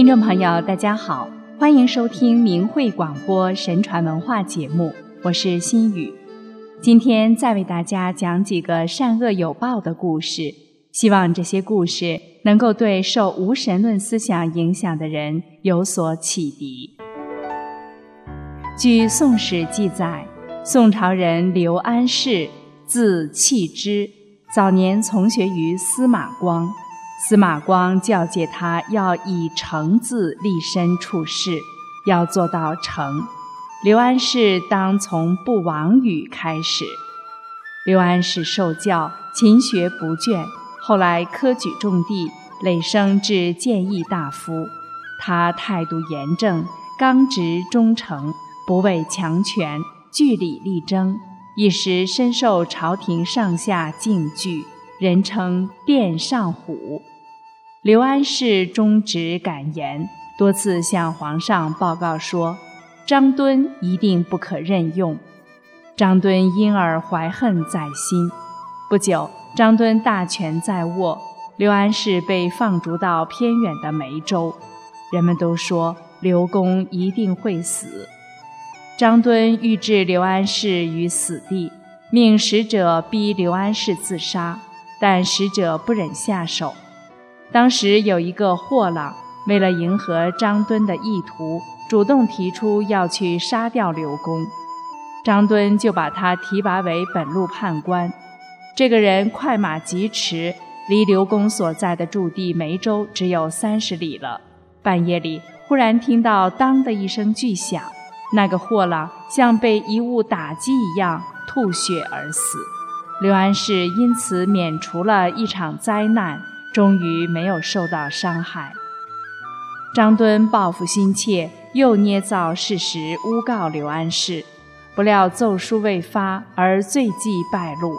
听众朋友，大家好，欢迎收听明慧广播神传文化节目，我是心雨。今天再为大家讲几个善恶有报的故事，希望这些故事能够对受无神论思想影响的人有所启迪。据《宋史》记载，宋朝人刘安世，字弃之，早年从学于司马光。司马光教诫他要以诚字立身处世，要做到诚。刘安世当从不妄语开始。刘安世受教，勤学不倦，后来科举中第，累升至谏议大夫。他态度严正，刚直忠诚，不畏强权，据理力争，一时深受朝廷上下敬惧，人称殿上虎。刘安世忠直敢言，多次向皇上报告说：“张敦一定不可任用。”张敦因而怀恨在心。不久，张敦大权在握，刘安世被放逐到偏远的梅州。人们都说刘公一定会死。张敦欲置刘安世于死地，命使者逼刘安世自杀，但使者不忍下手。当时有一个货郎，为了迎合张敦的意图，主动提出要去杀掉刘公。张敦就把他提拔为本路判官。这个人快马疾驰，离刘公所在的驻地梅州只有三十里了。半夜里，忽然听到“当”的一声巨响，那个货郎像被一物打击一样吐血而死。刘安世因此免除了一场灾难。终于没有受到伤害。张敦报复心切，又捏造事实诬告刘安世，不料奏书未发，而罪迹败露。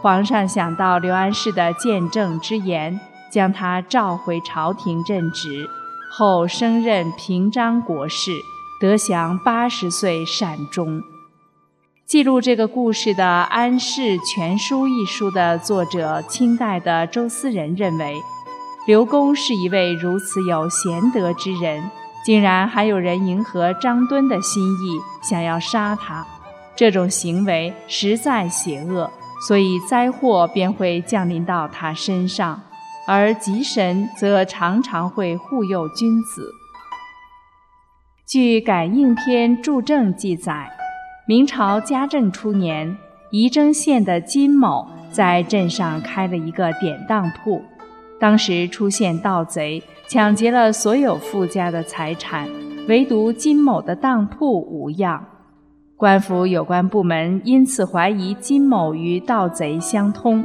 皇上想到刘安世的见证之言，将他召回朝廷任职，后升任平章国事，得享八十岁善终。记录这个故事的《安世全书》一书的作者，清代的周思仁认为，刘公是一位如此有贤德之人，竟然还有人迎合张敦的心意，想要杀他，这种行为实在邪恶，所以灾祸便会降临到他身上，而吉神则常常会护佑君子。据《感应篇注证》记载。明朝嘉靖初年，仪征县的金某在镇上开了一个典当铺。当时出现盗贼，抢劫了所有富家的财产，唯独金某的当铺无恙。官府有关部门因此怀疑金某与盗贼相通。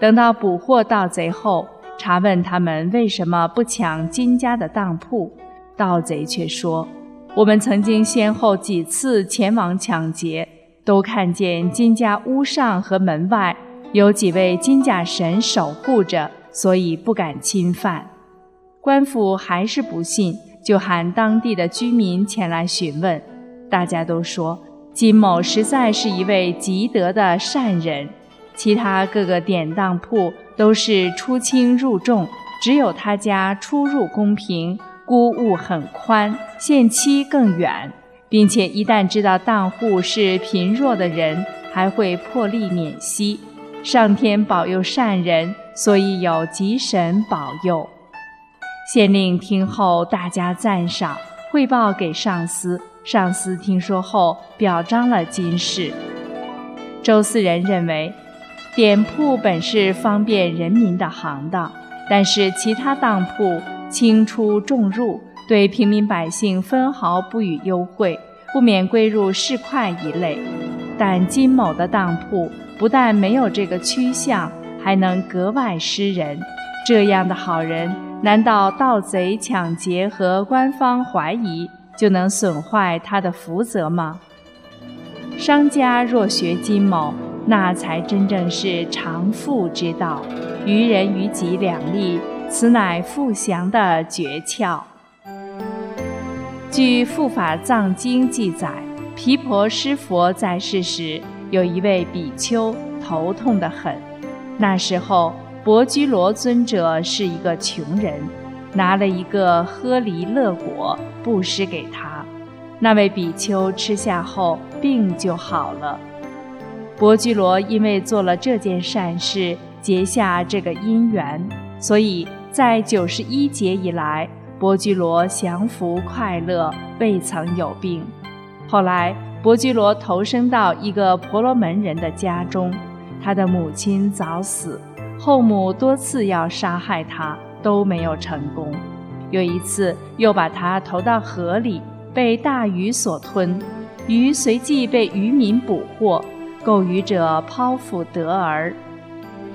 等到捕获盗贼后，查问他们为什么不抢金家的当铺，盗贼却说。我们曾经先后几次前往抢劫，都看见金家屋上和门外有几位金甲神守护着，所以不敢侵犯。官府还是不信，就喊当地的居民前来询问。大家都说金某实在是一位极德的善人，其他各个典当铺都是出轻入重，只有他家出入公平。估物很宽，限期更远，并且一旦知道当户是贫弱的人，还会破例免息。上天保佑善人，所以有吉神保佑。县令听后大加赞赏，汇报给上司。上司听说后表彰了金氏。周思仁认为，典铺本是方便人民的行当，但是其他当铺。轻出重入，对平民百姓分毫不予优惠，不免归入市侩一类。但金某的当铺不但没有这个趋向，还能格外施人。这样的好人，难道盗贼抢劫和官方怀疑就能损坏他的福泽吗？商家若学金某，那才真正是长富之道，于人于己两利。此乃富祥的诀窍。据《护法藏经》记载，毗婆施佛在世时，有一位比丘头痛得很。那时候，伯居罗尊者是一个穷人，拿了一个喝梨乐果布施给他。那位比丘吃下后，病就好了。伯居罗因为做了这件善事，结下这个因缘，所以在九十一劫以来，伯居罗降服快乐，未曾有病。后来，伯居罗投生到一个婆罗门人的家中，他的母亲早死，后母多次要杀害他，都没有成功。有一次，又把他投到河里。被大鱼所吞，鱼随即被渔民捕获，购鱼者剖腹得儿，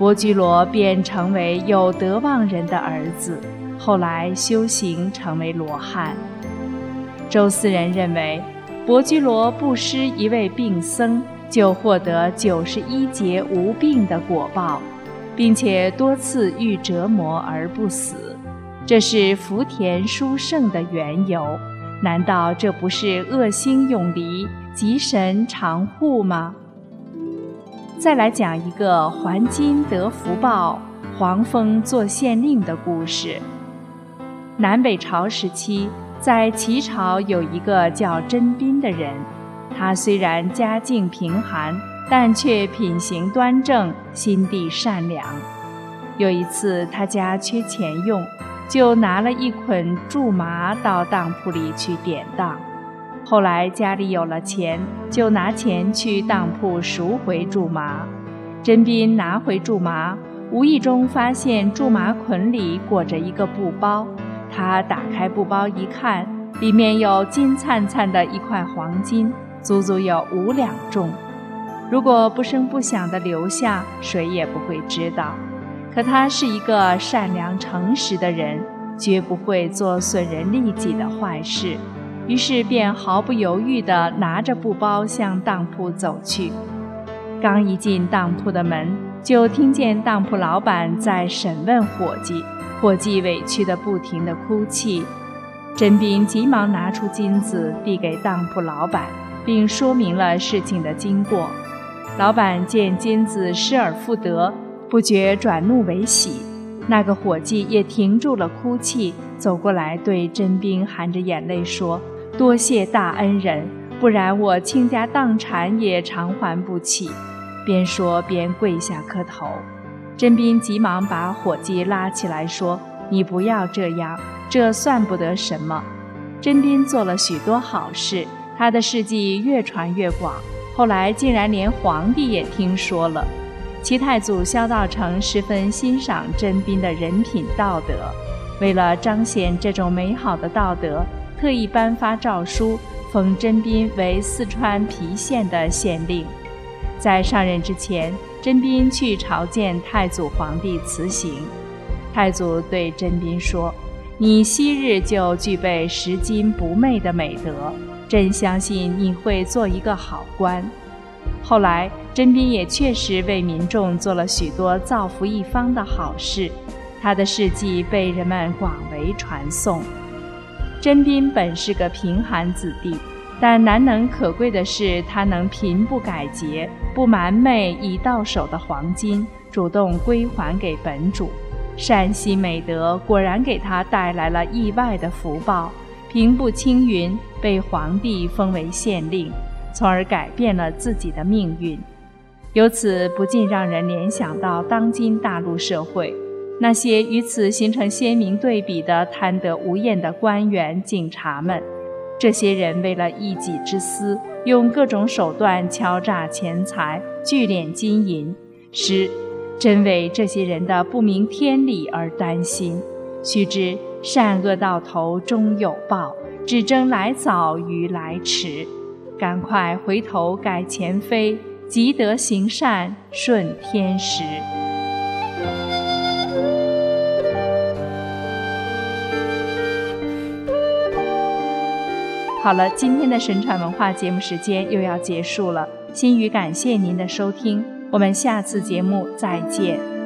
伯居罗便成为有德望人的儿子。后来修行成为罗汉。周思人认为，伯居罗布施一位病僧，就获得九十一劫无病的果报，并且多次遇折磨而不死，这是福田殊胜的缘由。难道这不是恶心永离，吉神常护吗？再来讲一个还金得福报，黄蜂做县令的故事。南北朝时期，在齐朝有一个叫甄宾的人，他虽然家境贫寒，但却品行端正，心地善良。有一次，他家缺钱用。就拿了一捆苎麻到当铺里去典当，后来家里有了钱，就拿钱去当铺赎回苎麻。甄斌拿回苎麻，无意中发现苎麻捆里裹着一个布包，他打开布包一看，里面有金灿灿的一块黄金，足足有五两重。如果不声不响地留下，谁也不会知道。可他是一个善良诚实的人，绝不会做损人利己的坏事，于是便毫不犹豫地拿着布包向当铺走去。刚一进当铺的门，就听见当铺老板在审问伙计，伙计委屈地不停地哭泣。甄斌急忙拿出金子递给当铺老板，并说明了事情的经过。老板见金子失而复得。不觉转怒为喜，那个伙计也停住了哭泣，走过来对甄斌含着眼泪说：“多谢大恩人，不然我倾家荡产也偿还不起。”边说边跪下磕头。甄斌急忙把伙计拉起来说：“你不要这样，这算不得什么。”甄斌做了许多好事，他的事迹越传越广，后来竟然连皇帝也听说了。齐太祖萧道成十分欣赏甄斌的人品道德，为了彰显这种美好的道德，特意颁发诏书，封甄斌为四川郫县的县令。在上任之前，甄斌去朝见太祖皇帝辞行，太祖对甄斌说：“你昔日就具备拾金不昧的美德，朕相信你会做一个好官。”后来，甄斌也确实为民众做了许多造福一方的好事，他的事迹被人们广为传颂。甄斌本是个贫寒子弟，但难能可贵的是，他能贫不改节，不瞒昧已到手的黄金，主动归还给本主。善心美德果然给他带来了意外的福报，平步青云，被皇帝封为县令。从而改变了自己的命运，由此不禁让人联想到当今大陆社会那些与此形成鲜明对比的贪得无厌的官员、警察们。这些人为了一己之私，用各种手段敲诈钱财、聚敛金银，使真为这些人的不明天理而担心。须知善恶到头终有报，只争来早与来迟。赶快回头改前非，积德行善，顺天时。好了，今天的神传文化节目时间又要结束了，心语感谢您的收听，我们下次节目再见。